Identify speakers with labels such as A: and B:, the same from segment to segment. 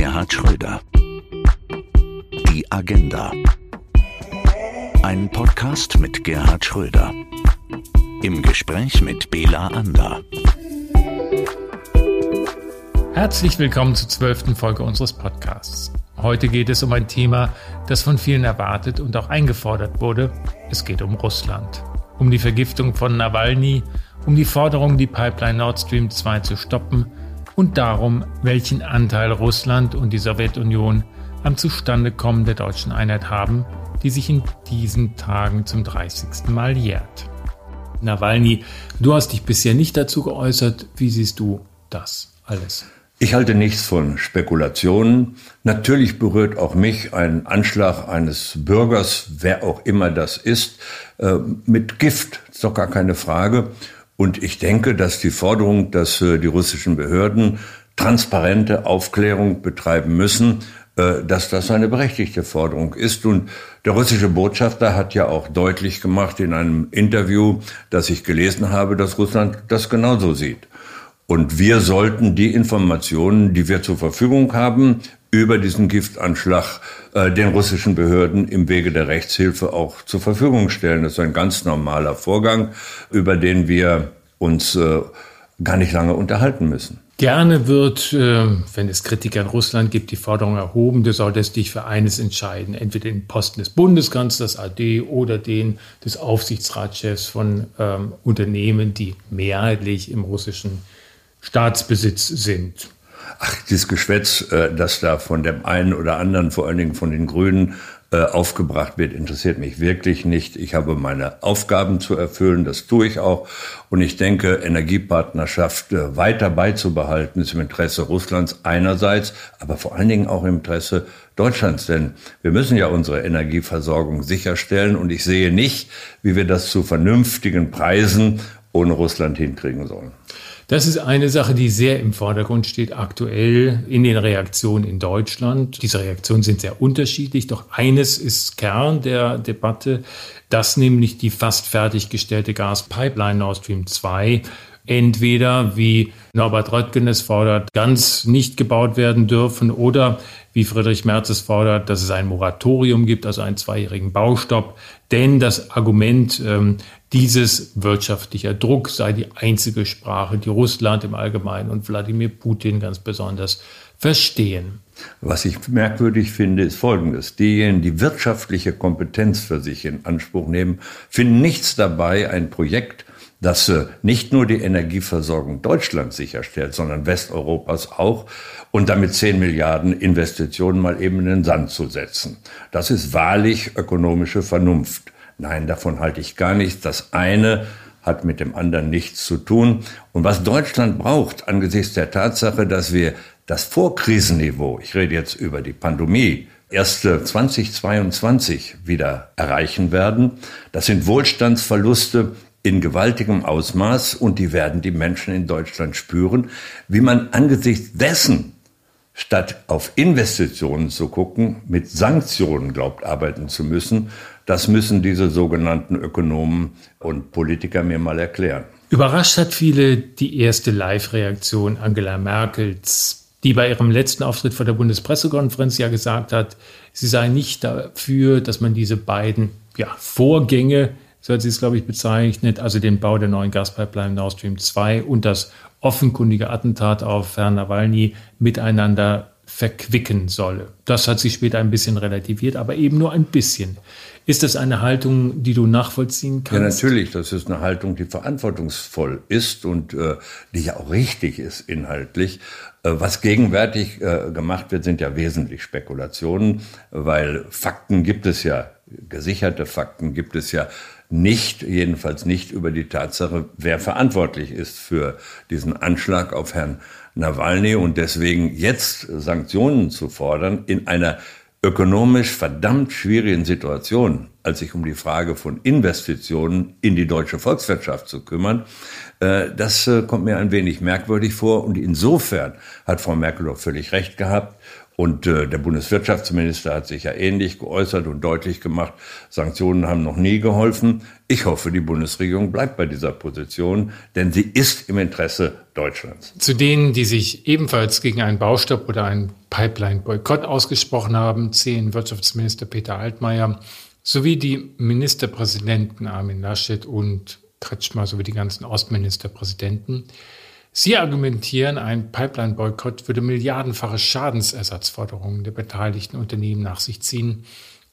A: Gerhard Schröder. Die Agenda. Ein Podcast mit Gerhard Schröder. Im Gespräch mit Bela Ander.
B: Herzlich willkommen zur zwölften Folge unseres Podcasts. Heute geht es um ein Thema, das von vielen erwartet und auch eingefordert wurde. Es geht um Russland. Um die Vergiftung von Nawalny, um die Forderung, die Pipeline Nord Stream 2 zu stoppen und darum, welchen Anteil Russland und die Sowjetunion am Zustandekommen der deutschen Einheit haben, die sich in diesen Tagen zum 30. Mal jährt. Nawalny, du hast dich bisher nicht dazu geäußert. Wie siehst du das alles?
C: Ich halte nichts von Spekulationen. Natürlich berührt auch mich ein Anschlag eines Bürgers, wer auch immer das ist, äh, mit Gift. Ist doch gar keine Frage. Und ich denke, dass die Forderung, dass äh, die russischen Behörden transparente Aufklärung betreiben müssen, äh, dass das eine berechtigte Forderung ist. Und der russische Botschafter hat ja auch deutlich gemacht in einem Interview, das ich gelesen habe, dass Russland das genauso sieht. Und wir sollten die Informationen, die wir zur Verfügung haben, über diesen Giftanschlag äh, den russischen Behörden im Wege der Rechtshilfe auch zur Verfügung stellen. Das ist ein ganz normaler Vorgang, über den wir uns äh, gar nicht lange unterhalten müssen.
B: Gerne wird, äh, wenn es Kritik an Russland gibt, die Forderung erhoben, du solltest dich für eines entscheiden, entweder den Posten des Bundeskanzlers AD oder den des Aufsichtsratschefs von ähm, Unternehmen, die mehrheitlich im russischen Staatsbesitz sind.
C: Ach, dieses Geschwätz, äh, das da von dem einen oder anderen, vor allen Dingen von den Grünen, äh, aufgebracht wird, interessiert mich wirklich nicht. Ich habe meine Aufgaben zu erfüllen, das tue ich auch. Und ich denke, Energiepartnerschaft äh, weiter beizubehalten, ist im Interesse Russlands einerseits, aber vor allen Dingen auch im Interesse Deutschlands. Denn wir müssen ja unsere Energieversorgung sicherstellen. Und ich sehe nicht, wie wir das zu vernünftigen Preisen ohne Russland hinkriegen sollen.
B: Das ist eine Sache, die sehr im Vordergrund steht aktuell in den Reaktionen in Deutschland. Diese Reaktionen sind sehr unterschiedlich, doch eines ist Kern der Debatte, dass nämlich die fast fertiggestellte Gaspipeline Nord Stream 2 entweder, wie Norbert Röttgen es fordert, ganz nicht gebaut werden dürfen oder wie Friedrich Merz es fordert, dass es ein Moratorium gibt, also einen zweijährigen Baustopp. Denn das Argument, ähm, dieses wirtschaftlicher Druck sei die einzige Sprache, die Russland im Allgemeinen und Wladimir Putin ganz besonders verstehen.
C: Was ich merkwürdig finde, ist Folgendes. Diejenigen, die wirtschaftliche Kompetenz für sich in Anspruch nehmen, finden nichts dabei, ein Projekt das äh, nicht nur die Energieversorgung Deutschlands sicherstellt, sondern Westeuropas auch und damit 10 Milliarden Investitionen mal eben in den Sand zu setzen. Das ist wahrlich ökonomische Vernunft. Nein, davon halte ich gar nichts. Das eine hat mit dem anderen nichts zu tun. Und was Deutschland braucht angesichts der Tatsache, dass wir das Vorkrisenniveau, ich rede jetzt über die Pandemie, erst 2022 wieder erreichen werden, das sind Wohlstandsverluste, in gewaltigem Ausmaß und die werden die Menschen in Deutschland spüren, wie man angesichts dessen statt auf Investitionen zu gucken, mit Sanktionen glaubt arbeiten zu müssen. Das müssen diese sogenannten Ökonomen und Politiker mir mal erklären.
B: Überrascht hat viele die erste Live-Reaktion Angela Merkels, die bei ihrem letzten Auftritt vor der Bundespressekonferenz ja gesagt hat, sie sei nicht dafür, dass man diese beiden ja, Vorgänge so hat sie es, glaube ich, bezeichnet, also den Bau der neuen Gaspipeline Nord Stream 2 und das offenkundige Attentat auf Herrn Nawalny miteinander verquicken solle. Das hat sie später ein bisschen relativiert, aber eben nur ein bisschen. Ist das eine Haltung, die du nachvollziehen kannst?
C: Ja, natürlich. Das ist eine Haltung, die verantwortungsvoll ist und äh, die ja auch richtig ist inhaltlich. Äh, was gegenwärtig äh, gemacht wird, sind ja wesentlich Spekulationen, weil Fakten gibt es ja, gesicherte Fakten gibt es ja nicht, jedenfalls nicht über die Tatsache, wer verantwortlich ist für diesen Anschlag auf Herrn Nawalny und deswegen jetzt Sanktionen zu fordern in einer ökonomisch verdammt schwierigen Situation, als sich um die Frage von Investitionen in die deutsche Volkswirtschaft zu kümmern, äh, das äh, kommt mir ein wenig merkwürdig vor und insofern hat Frau Merkel doch völlig recht gehabt Und äh, der Bundeswirtschaftsminister hat sich ja ähnlich geäußert und deutlich gemacht, Sanktionen haben noch nie geholfen. Ich hoffe, die Bundesregierung bleibt bei dieser Position, denn sie ist im Interesse Deutschlands.
B: Zu denen, die sich ebenfalls gegen einen Baustopp oder einen Pipeline-Boykott ausgesprochen haben, zählen Wirtschaftsminister Peter Altmaier sowie die Ministerpräsidenten Armin Laschet und Kretschmer sowie die ganzen Ostministerpräsidenten. Sie argumentieren, ein Pipeline-Boykott würde milliardenfache Schadensersatzforderungen der beteiligten Unternehmen nach sich ziehen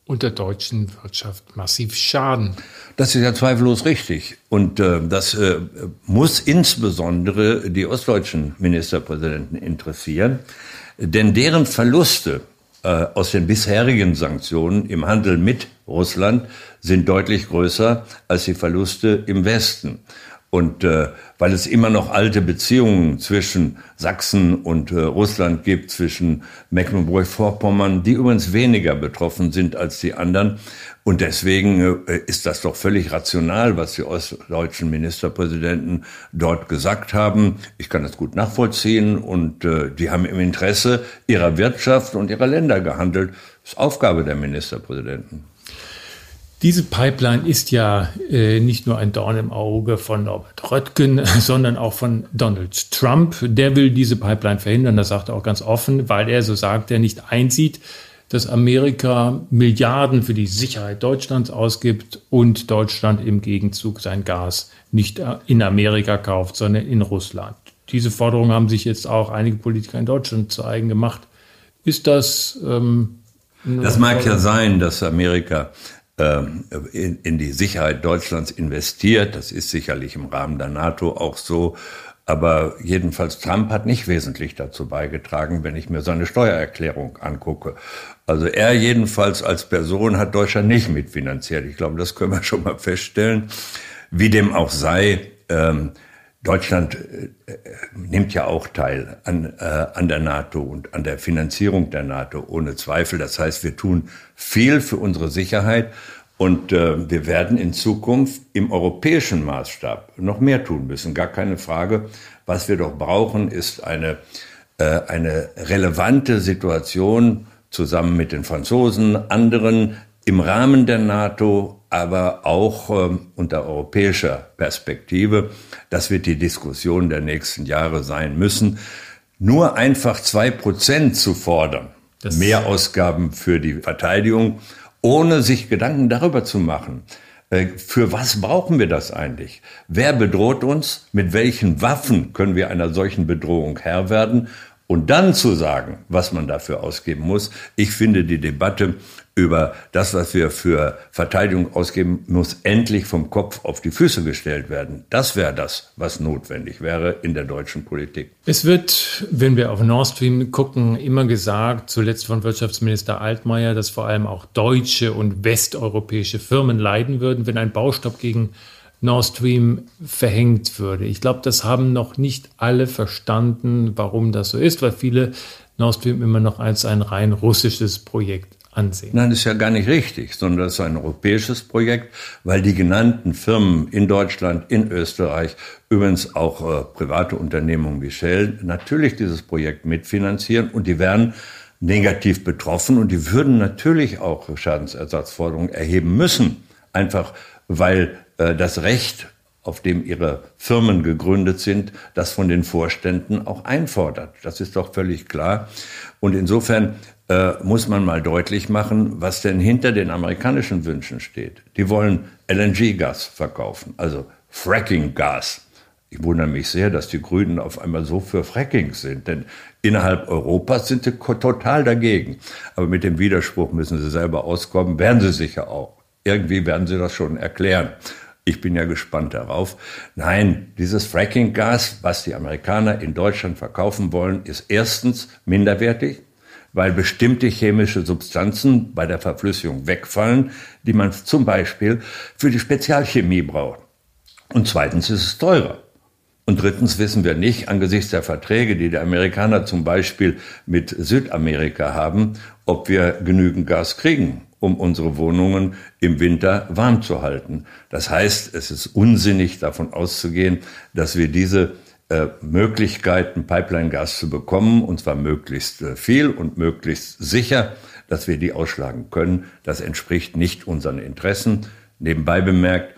B: und der deutschen Wirtschaft massiv schaden.
C: Das ist ja zweifellos richtig. Und äh, das äh, muss insbesondere die ostdeutschen Ministerpräsidenten interessieren, denn deren Verluste äh, aus den bisherigen Sanktionen im Handel mit Russland sind deutlich größer als die Verluste im Westen. Und äh, weil es immer noch alte Beziehungen zwischen Sachsen und äh, Russland gibt, zwischen Mecklenburg-Vorpommern, die übrigens weniger betroffen sind als die anderen. Und deswegen äh, ist das doch völlig rational, was die ostdeutschen Ministerpräsidenten dort gesagt haben. Ich kann das gut nachvollziehen und äh, die haben im Interesse ihrer Wirtschaft und ihrer Länder gehandelt. Das ist Aufgabe der Ministerpräsidenten.
B: Diese Pipeline ist ja äh, nicht nur ein Dorn im Auge von Norbert Röttgen, sondern auch von Donald Trump. Der will diese Pipeline verhindern, das sagt er auch ganz offen, weil er, so sagt er, nicht einsieht, dass Amerika Milliarden für die Sicherheit Deutschlands ausgibt und Deutschland im Gegenzug sein Gas nicht in Amerika kauft, sondern in Russland. Diese Forderung haben sich jetzt auch einige Politiker in Deutschland zu eigen gemacht. Ist das ähm,
C: das mag ja sein, dass Amerika in, in die Sicherheit Deutschlands investiert. Das ist sicherlich im Rahmen der NATO auch so. Aber jedenfalls Trump hat nicht wesentlich dazu beigetragen, wenn ich mir seine Steuererklärung angucke. Also er jedenfalls als Person hat Deutschland nicht mitfinanziert. Ich glaube, das können wir schon mal feststellen. Wie dem auch sei, ähm, Deutschland äh, nimmt ja auch teil an, äh, an der NATO und an der Finanzierung der NATO, ohne Zweifel. Das heißt, wir tun viel für unsere Sicherheit und äh, wir werden in Zukunft im europäischen Maßstab noch mehr tun müssen. Gar keine Frage. Was wir doch brauchen, ist eine, äh, eine relevante Situation zusammen mit den Franzosen, anderen im Rahmen der NATO, aber auch äh, unter europäischer Perspektive. Das wird die Diskussion der nächsten Jahre sein müssen. Nur einfach zwei Prozent zu fordern, das Mehrausgaben für die Verteidigung, ohne sich Gedanken darüber zu machen, äh, für was brauchen wir das eigentlich? Wer bedroht uns? Mit welchen Waffen können wir einer solchen Bedrohung Herr werden? Und dann zu sagen, was man dafür ausgeben muss. Ich finde die Debatte über das, was wir für Verteidigung ausgeben, muss endlich vom Kopf auf die Füße gestellt werden. Das wäre das, was notwendig wäre in der deutschen Politik.
B: Es wird, wenn wir auf Nord Stream gucken, immer gesagt, zuletzt von Wirtschaftsminister Altmaier, dass vor allem auch deutsche und westeuropäische Firmen leiden würden, wenn ein Baustopp gegen Nord Stream verhängt würde. Ich glaube, das haben noch nicht alle verstanden, warum das so ist, weil viele Nord Stream immer noch als ein rein russisches Projekt ansehen.
C: Nein, das ist ja gar nicht richtig, sondern das ist ein europäisches Projekt, weil die genannten Firmen in Deutschland, in Österreich, übrigens auch äh, private Unternehmungen wie Shell, natürlich dieses Projekt mitfinanzieren und die werden negativ betroffen und die würden natürlich auch Schadensersatzforderungen erheben müssen, einfach weil das Recht auf dem ihre Firmen gegründet sind, das von den Vorständen auch einfordert. Das ist doch völlig klar. Und insofern äh, muss man mal deutlich machen, was denn hinter den amerikanischen Wünschen steht. Die wollen LNG-Gas verkaufen, also Fracking-Gas. Ich wundere mich sehr, dass die Grünen auf einmal so für Fracking sind, denn innerhalb Europas sind sie total dagegen. Aber mit dem Widerspruch müssen sie selber auskommen, werden sie sicher auch. Irgendwie werden sie das schon erklären. Ich bin ja gespannt darauf. Nein, dieses Fracking-Gas, was die Amerikaner in Deutschland verkaufen wollen, ist erstens minderwertig weil bestimmte chemische Substanzen bei der Verflüssigung wegfallen, die man zum Beispiel für die Spezialchemie braucht. Und zweitens ist es teurer. Und drittens wissen wir nicht, angesichts der Verträge, die die Amerikaner zum Beispiel mit Südamerika haben, ob wir genügend Gas kriegen, um unsere Wohnungen im Winter warm zu halten. Das heißt, es ist unsinnig davon auszugehen, dass wir diese äh, Möglichkeiten, Pipeline-Gas zu bekommen, und zwar möglichst äh, viel und möglichst sicher, dass wir die ausschlagen können. Das entspricht nicht unseren Interessen. Nebenbei bemerkt,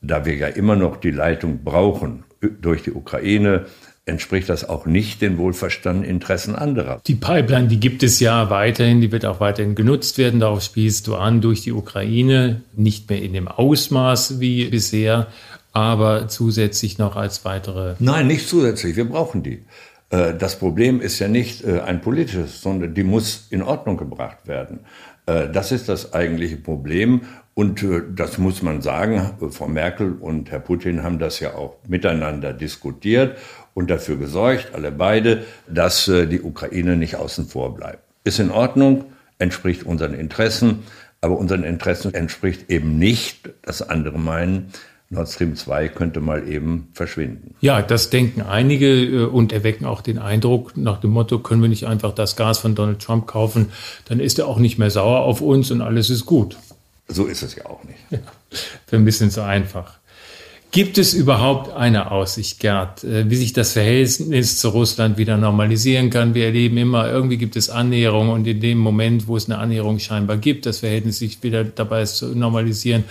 C: da wir ja immer noch die Leitung brauchen durch die Ukraine, entspricht das auch nicht den wohlverstandenen Interessen anderer.
B: Die Pipeline, die gibt es ja weiterhin, die wird auch weiterhin genutzt werden. Darauf spielst du an durch die Ukraine, nicht mehr in dem Ausmaß wie bisher, aber zusätzlich noch als weitere.
C: Nein, nicht zusätzlich. Wir brauchen die. Äh, das Problem ist ja nicht äh, ein politisches, sondern die muss in Ordnung gebracht werden. Äh, das ist das eigentliche Problem. Und das muss man sagen, Frau Merkel und Herr Putin haben das ja auch miteinander diskutiert und dafür gesorgt, alle beide, dass die Ukraine nicht außen vor bleibt. Ist in Ordnung, entspricht unseren Interessen, aber unseren Interessen entspricht eben nicht, dass andere meinen, Nord Stream 2 könnte mal eben verschwinden.
B: Ja, das denken einige äh, und erwecken auch den Eindruck nach dem Motto, können wir nicht einfach das Gas von Donald Trump kaufen, dann ist er auch nicht mehr sauer auf uns und alles ist gut.
C: So ist es ja auch nicht. Ja,
B: für ein bisschen zu einfach. Gibt es überhaupt eine Aussicht, Gerd, äh, wie sich das Verhältnis zu Russland wieder normalisieren kann? Wir erleben immer, irgendwie gibt es Annäherung und in dem Moment, wo es eine Annäherung scheinbar gibt, das Verhältnis sich wieder dabei ist zu normalisieren,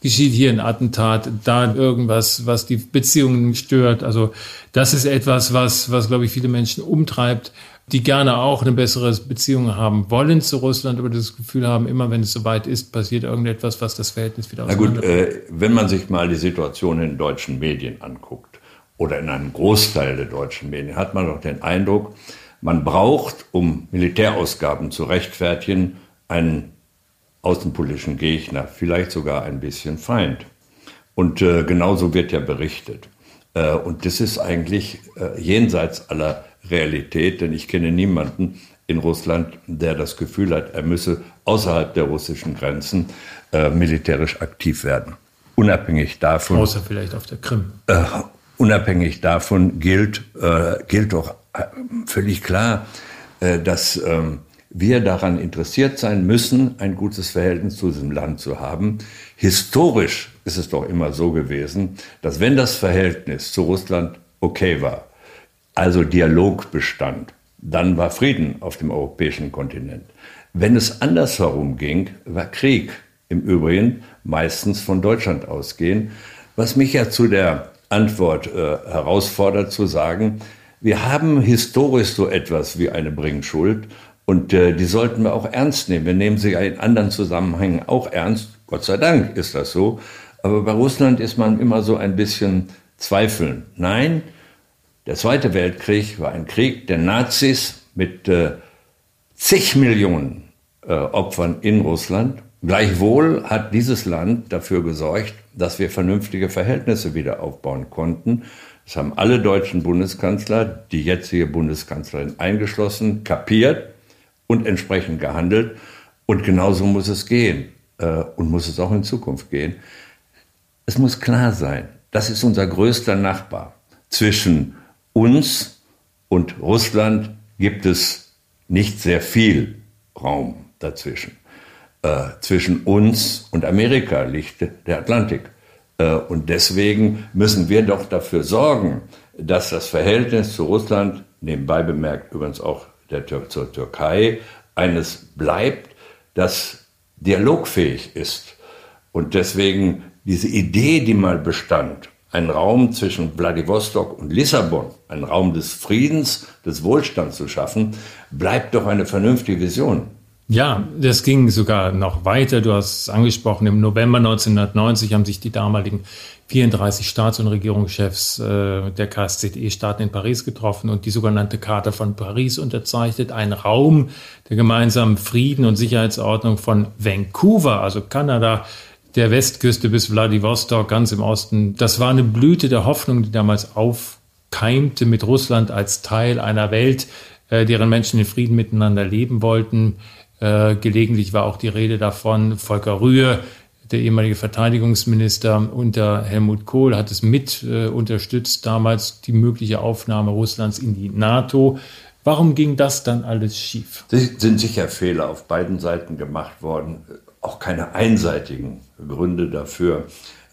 B: geschieht hier ein Attentat, da irgendwas, was die Beziehungen stört. Also das ist etwas, was, was glaube ich, viele Menschen umtreibt, die gerne auch eine bessere Beziehung haben wollen zu Russland, aber das Gefühl haben, immer wenn es soweit ist, passiert irgendetwas, was das Verhältnis wieder
C: Na gut, äh, wenn man sich mal die Situation in deutschen Medien anguckt oder in einem Großteil der deutschen Medien, hat man doch den Eindruck, man braucht, um Militärausgaben zu rechtfertigen, einen außenpolitischen Gegner, vielleicht sogar ein bisschen Feind. Und äh, genauso wird ja berichtet. Äh, und das ist eigentlich äh, jenseits aller Realität, denn ich kenne niemanden in Russland, der das Gefühl hat, er müsse außerhalb der russischen Grenzen äh, militärisch aktiv werden. Unabhängig davon.
B: Außer vielleicht auf der Krim.
C: Äh, unabhängig davon gilt, äh, gilt doch völlig klar, dass ähm, wir daran interessiert sein müssen, ein gutes Verhältnis zu diesem Land zu haben. Historisch ist es doch immer so gewesen, dass wenn das Verhältnis zu Russland okay war, also Dialog bestand, dann war Frieden auf dem europäischen Kontinent. Wenn es andersherum ging, war Krieg. Im Übrigen meistens von Deutschland ausgehen. Was mich ja zu der Antwort äh, herausfordert zu sagen, wir haben historisch so etwas wie eine Bringschuld und äh, die sollten wir auch ernst nehmen. Wir nehmen sie ja in anderen Zusammenhängen auch ernst. Gott sei Dank ist das so. Aber bei Russland ist man immer so ein bisschen zweifeln. Nein, der Zweite Weltkrieg war ein Krieg der Nazis mit äh, zig Millionen äh, Opfern in Russland. Gleichwohl hat dieses Land dafür gesorgt, dass wir vernünftige Verhältnisse wieder aufbauen konnten. Das haben alle deutschen Bundeskanzler, die jetzige Bundeskanzlerin eingeschlossen, kapiert und entsprechend gehandelt. Und genauso muss es gehen äh, und muss es auch in Zukunft gehen. Es muss klar sein, das ist unser größter Nachbar. Zwischen uns und Russland gibt es nicht sehr viel Raum dazwischen. Äh, zwischen uns und Amerika liegt der Atlantik. Äh, und deswegen müssen wir doch dafür sorgen, dass das Verhältnis zu Russland, nebenbei bemerkt übrigens auch der Tür zur Türkei eines bleibt, das dialogfähig ist. Und deswegen diese Idee, die mal bestand, ein Raum zwischen Vladivostok und Lissabon, ein Raum des Friedens, des Wohlstands zu schaffen, bleibt doch eine vernünftige Vision.
B: Ja, das ging sogar noch weiter. Du hast es angesprochen. Im November 1990 haben sich die damaligen 34 Staats- und Regierungschefs äh, der KSZE-Staaten in Paris getroffen und die sogenannte Charta von Paris unterzeichnet. Ein Raum der gemeinsamen Frieden- und Sicherheitsordnung von Vancouver, also Kanada, der Westküste bis Vladivostok, ganz im Osten. Das war eine Blüte der Hoffnung, die damals aufkeimte mit Russland als Teil einer Welt, äh, deren Menschen in Frieden miteinander leben wollten. Äh, gelegentlich war auch die Rede davon, Volker Rühe, der ehemalige Verteidigungsminister unter Helmut Kohl, hat es mit äh, unterstützt, damals die mögliche Aufnahme Russlands in die NATO. Warum ging das dann alles schief?
C: Es sind sicher Fehler auf beiden Seiten gemacht worden, auch keine einseitigen Gründe dafür.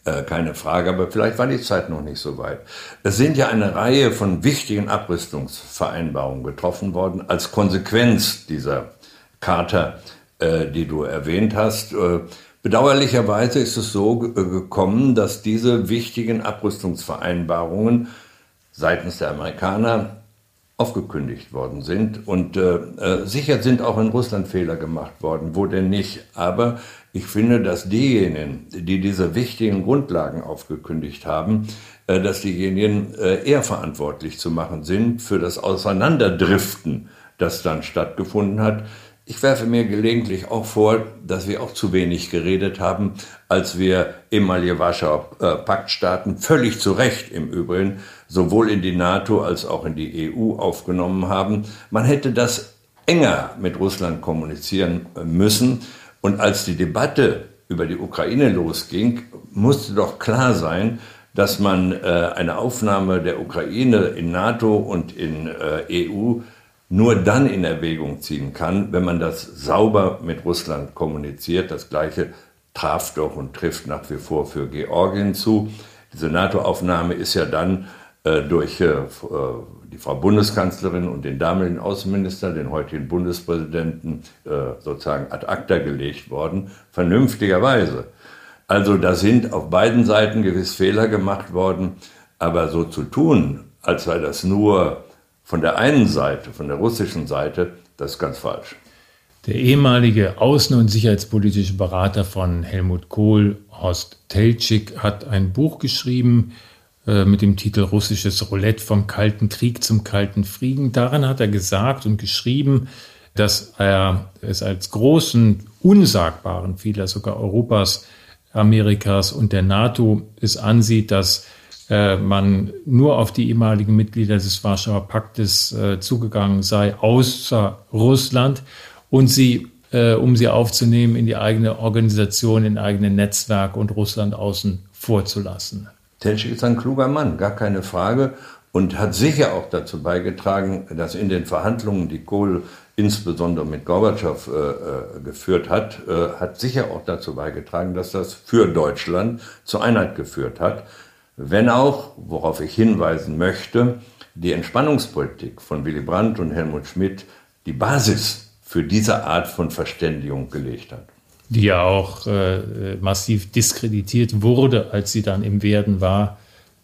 C: äh, keine Frage, aber vielleicht war die Zeit noch nicht so weit. Es sind ja eine Reihe von wichtigen Abrüstungsvereinbarungen getroffen worden als Konsequenz dieser Charta, äh, die du erwähnt hast. Äh, bedauerlicherweise ist es so äh, gekommen, dass diese wichtigen Abrüstungsvereinbarungen seitens der Amerikaner aufgekündigt worden sind. Und äh, äh, sicher sind auch in Russland Fehler gemacht worden, wo denn nicht. Aber ich finde, dass diejenigen, die diese wichtigen Grundlagen aufgekündigt haben, äh, dass diejenigen äh, eher verantwortlich zu machen sind für das Auseinanderdriften, das dann stattgefunden hat. Ich werfe mir gelegentlich auch vor, dass wir auch zu wenig geredet haben, als wir ehemalige Warschauer äh, Paktstaaten völlig zu Recht im Übrigen sowohl in die NATO als auch in die EU aufgenommen haben. Man hätte das enger mit Russland kommunizieren müssen. Und als die Debatte über die Ukraine losging, musste doch klar sein, dass man äh, eine Aufnahme der Ukraine in NATO und in äh, EU nur dann in Erwägung ziehen kann, wenn man das sauber mit Russland kommuniziert. Das Gleiche traf doch und trifft nach wie vor für Georgien zu. Diese NATO-Aufnahme ist ja dann äh, durch äh, äh, die Frau Bundeskanzlerin und den damaligen Außenminister, den heutigen Bundespräsidenten, sozusagen ad acta gelegt worden, vernünftigerweise. Also da sind auf beiden Seiten gewiss Fehler gemacht worden, aber so zu tun, als sei das nur von der einen Seite, von der russischen Seite, das ist ganz falsch.
B: Der ehemalige außen- und sicherheitspolitische Berater von Helmut Kohl, Horst Teltschik, hat ein Buch geschrieben, äh, mit dem Titel Russisches Roulette vom Kalten Krieg zum Kalten Frieden. Daran hat er gesagt und geschrieben, dass er es als großen, unsagbaren Fehler sogar Europas, Amerikas und der NATO es ansieht, dass äh, man nur auf die ehemaligen Mitglieder des Warschauer Paktes äh, zugegangen sei, außer Russland, und sie, äh, um sie aufzunehmen in die eigene Organisation, in eigene Netzwerke und Russland außen vorzulassen.
C: Telschik ist ein kluger Mann, gar keine Frage. Und hat sicher auch dazu beigetragen, dass in den Verhandlungen, die Kohl insbesondere mit Gorbatschow äh, äh, geführt hat, äh, hat sicher auch dazu beigetragen, dass das für Deutschland zur Einheit geführt hat. Wenn auch, worauf ich hinweisen möchte, die Entspannungspolitik von Willy Brandt und Helmut Schmidt die Basis für diese Art von Verständigung gelegt hat
B: die ja auch äh, massiv diskreditiert wurde, als sie dann im Werden war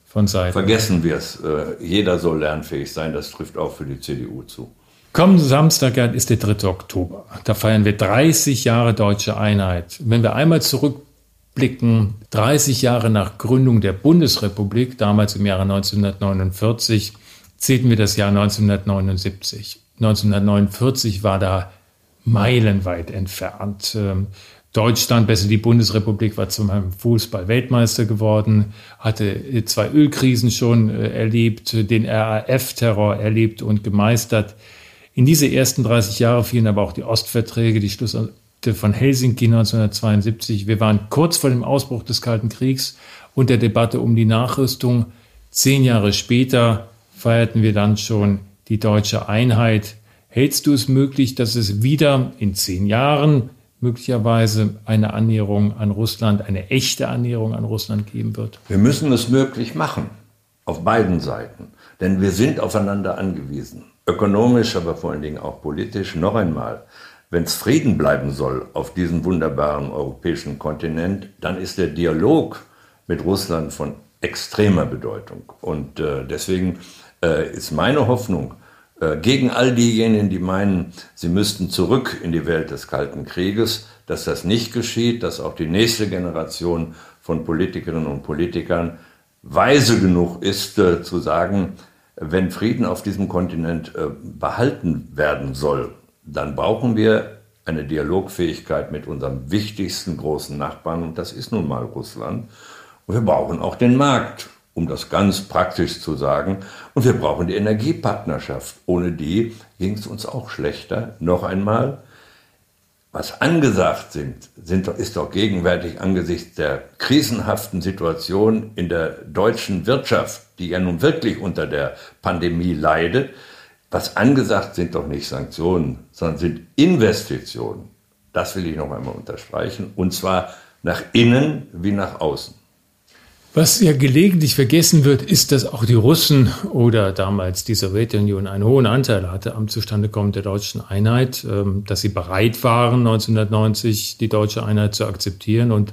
B: von Seiten.
C: Vergessen wir es. Äh, jeder soll lernfähig sein. Das trifft auch für die CDU zu.
B: Kommenden Samstag ist der 3. Oktober. Da feiern wir 30 Jahre deutsche Einheit. Wenn wir einmal zurückblicken, 30 Jahre nach Gründung der Bundesrepublik, damals im Jahre 1949, zählten wir das Jahr 1979. 1949 war da meilenweit entfernt. Ähm, Deutschland, besser die Bundesrepublik, war zum Fußball Weltmeister geworden, hatte zwei Ölkrisen schon äh, erlebt, den RAF-Terror erlebt und gemeistert. In diese ersten 30 Jahre fielen aber auch die Ostverträge, die Schlussakte von Helsinki 1972. Wir waren kurz vor dem Ausbruch des Kalten Kriegs und der Debatte um die Nachrüstung. Zehn Jahre später feierten wir dann schon die deutsche Einheit. Hältst du es möglich, dass es wieder in zehn Jahren möglicherweise eine Annäherung an Russland, eine echte Annäherung an Russland geben wird?
C: Wir müssen es möglich machen, auf beiden Seiten. Denn wir sind aufeinander angewiesen. Ökonomisch, aber vor allen Dingen auch politisch. Noch einmal, wenn es Frieden bleiben soll auf diesem wunderbaren europäischen Kontinent, dann ist der Dialog mit Russland von extremer Bedeutung. Und äh, deswegen äh, ist meine Hoffnung, äh, gegen all diejenigen, die meinen, sie müssten zurück in die Welt des Kalten Krieges, dass das nicht geschieht, dass auch die nächste Generation von Politikerinnen und Politikern weise genug ist, äh, zu sagen, wenn Frieden auf diesem Kontinent äh, behalten werden soll, dann brauchen wir eine Dialogfähigkeit mit unserem wichtigsten großen Nachbarn, und das ist nun mal Russland. Und wir brauchen auch den Markt um das ganz praktisch zu sagen. Und wir brauchen die Energiepartnerschaft. Ohne die ging es uns auch schlechter. Noch einmal, was angesagt sind, sind ist doch gegenwärtig angesichts der krisenhaften Situation in der deutschen Wirtschaft, die ja nun wirklich unter der Pandemie leidet, was angesagt sind doch nicht Sanktionen, sondern sind Investitionen. Das will ich noch einmal unterstreichen. Und zwar nach innen wie nach außen.
B: Was ja gelegentlich vergessen wird, ist, dass auch die Russen oder damals die Sowjetunion einen hohen Anteil hatte am Zustandekommen der deutschen Einheit, ähm, dass sie bereit waren, 1990 die deutsche Einheit zu akzeptieren und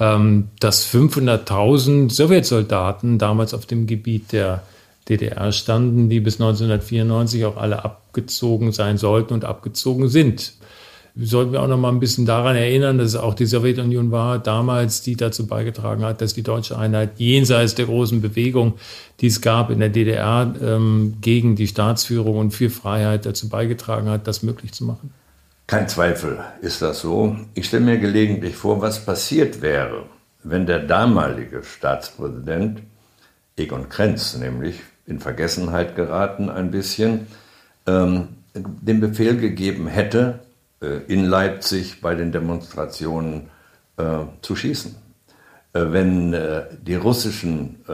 B: ähm, dass 500.000 Sowjetsoldaten damals auf dem Gebiet der DDR standen, die bis 1994 auch alle abgezogen sein sollten und abgezogen sind sollten wir auch noch mal ein bisschen daran erinnern, dass es auch die Sowjetunion war damals, die dazu beigetragen hat, dass die deutsche Einheit jenseits der großen Bewegung, die es gab in der DDR ähm, gegen die Staatsführung und für Freiheit dazu beigetragen hat, das möglich zu machen?
C: Kein Zweifel ist das so. Ich stelle mir gelegentlich vor, was passiert wäre, wenn der damalige Staatspräsident Egon Krenz nämlich in Vergessenheit geraten ein bisschen, ähm, den Befehl gegeben hätte, äh, in Leipzig bei den Demonstrationen äh, zu schießen. Äh, wenn die russischen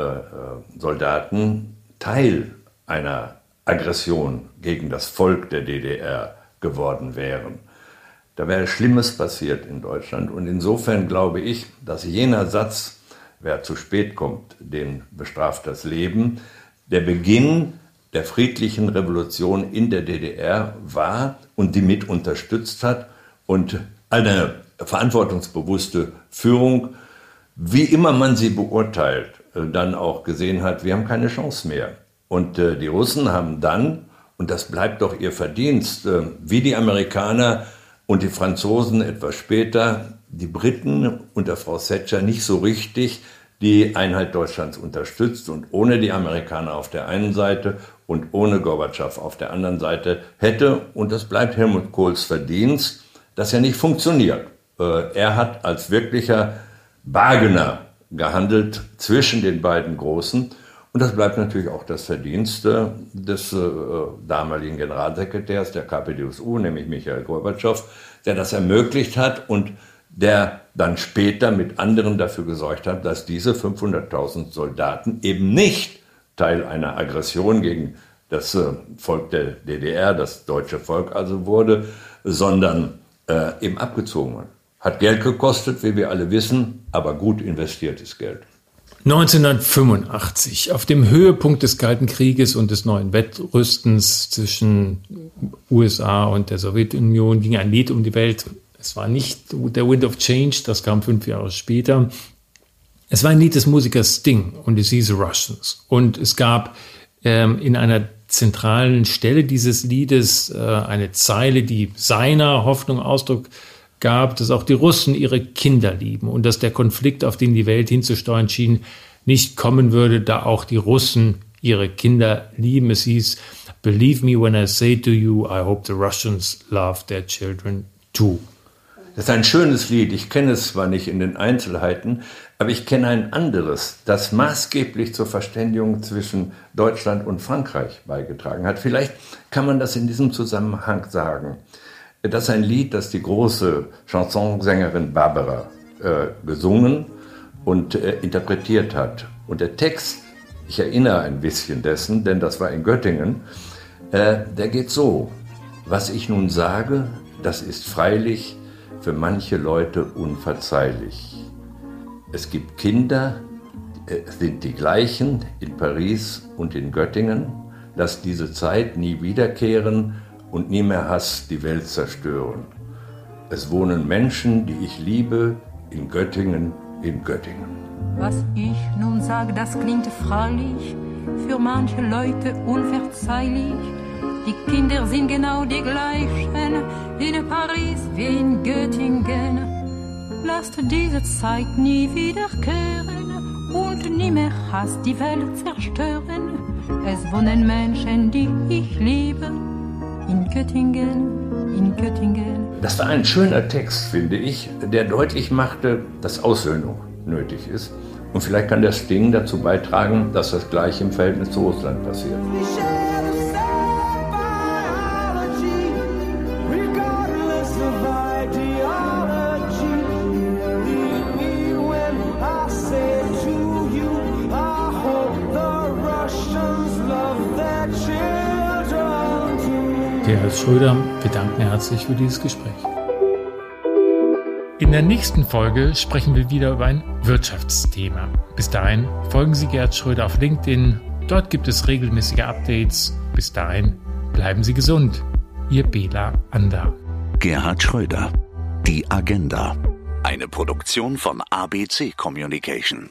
C: Soldaten Teil einer Aggression gegen das Volk der DDR geworden wären, da wäre Schlimmes passiert in Deutschland. Und insofern glaube ich, dass jener Satz, wer zu spät kommt, den bestraft das Leben, der Beginn der friedlichen Revolution in der DDR war und die mit unterstützt hat und eine verantwortungsbewusste Führung, wie immer man sie beurteilt, äh, dann auch gesehen hat, wir haben keine Chance mehr. Und äh, die Russen haben dann, und das bleibt doch ihr Verdienst, äh, wie die Amerikaner und die Franzosen etwas später, die Briten unter Frau Thatcher nicht so richtig die Einheit Deutschlands unterstützt und ohne die Amerikaner auf der einen Seite und ohne Gorbatschow auf der anderen Seite hätte, und das bleibt Helmut Kohls Verdienst, das ja nicht funktioniert. Äh, er hat als wirklicher Bargainer gehandelt zwischen den beiden Großen. Und das bleibt natürlich auch das Verdienst des äh, damaligen Generalsekretärs der KPDSU, nämlich Michael Gorbatschow, der das ermöglicht hat und der dann später mit anderen dafür gesorgt hat, dass diese 500.000 Soldaten eben nicht Teil einer Aggression gegen das äh, Volk der DDR, das deutsche Volk also wurde, sondern äh, eben abgezogen wurde. Hat Geld gekostet, wie wir alle wissen, aber gut investiertes Geld.
B: 1985, auf dem Höhepunkt des Kalten Krieges und des neuen Wettrüstens zwischen USA und der Sowjetunion, ging ein Lied um die Welt. Es war nicht der Wind of Change, das kam fünf Jahre später, es war ein Lied des Musikers Sting und es hieß Russians. Und es gab ähm, in einer zentralen Stelle dieses Liedes äh, eine Zeile, die seiner Hoffnung Ausdruck gab, dass auch die Russen ihre Kinder lieben und dass der Konflikt, auf den die Welt hinzusteuern schien, nicht kommen würde, da auch die Russen ihre Kinder lieben. Es hieß, Believe me when I say to you, I hope the Russians love their children too.
C: Das ist ein schönes Lied. Ich kenne es zwar nicht in den Einzelheiten, aber ich kenne ein anderes, das maßgeblich zur Verständigung zwischen Deutschland und Frankreich beigetragen hat. Vielleicht kann man das in diesem Zusammenhang sagen. Das ist ein Lied, das die große Chansonsängerin Barbara äh, gesungen und äh, interpretiert hat. Und der Text, ich erinnere ein bisschen dessen, denn das war in Göttingen, äh, der geht so. Was ich nun sage, das ist freilich für manche Leute unverzeihlich. Es gibt Kinder, es sind die gleichen in Paris und in Göttingen. Lass diese Zeit nie wiederkehren und nie mehr Hass die Welt zerstören. Es wohnen Menschen, die ich liebe, in Göttingen, in Göttingen.
D: Was ich nun sag, das klingt freilich für manche Leute unverzeihlich. Die Kinder sind genau die gleichen in Paris wie in Göttingen. Lasst diese Zeit nie wiederkehren und nie mehr Hass die Welt zerstören. Es wohnen Menschen, die ich liebe, in Göttingen, in Göttingen.
C: Das war ein schöner Text, finde ich, der deutlich machte, dass Aussöhnung nötig ist. Und vielleicht kann der Sting dazu beitragen, dass das gleiche im Verhältnis zu Russland passiert.
B: Gerhard Schröder, wir danken herzlich für dieses Gespräch. In der nächsten Folge sprechen wir wieder über ein Wirtschaftsthema, Bis dahin folgen Sie Gerd Schröder auf LinkedIn. Dort gibt es regelmäßige Updates. Bis dahin bleiben Sie gesund. Ihr Bela Ander.
A: Gerhard Schröder. Die Agenda. Eine Produktion von ABC Communication.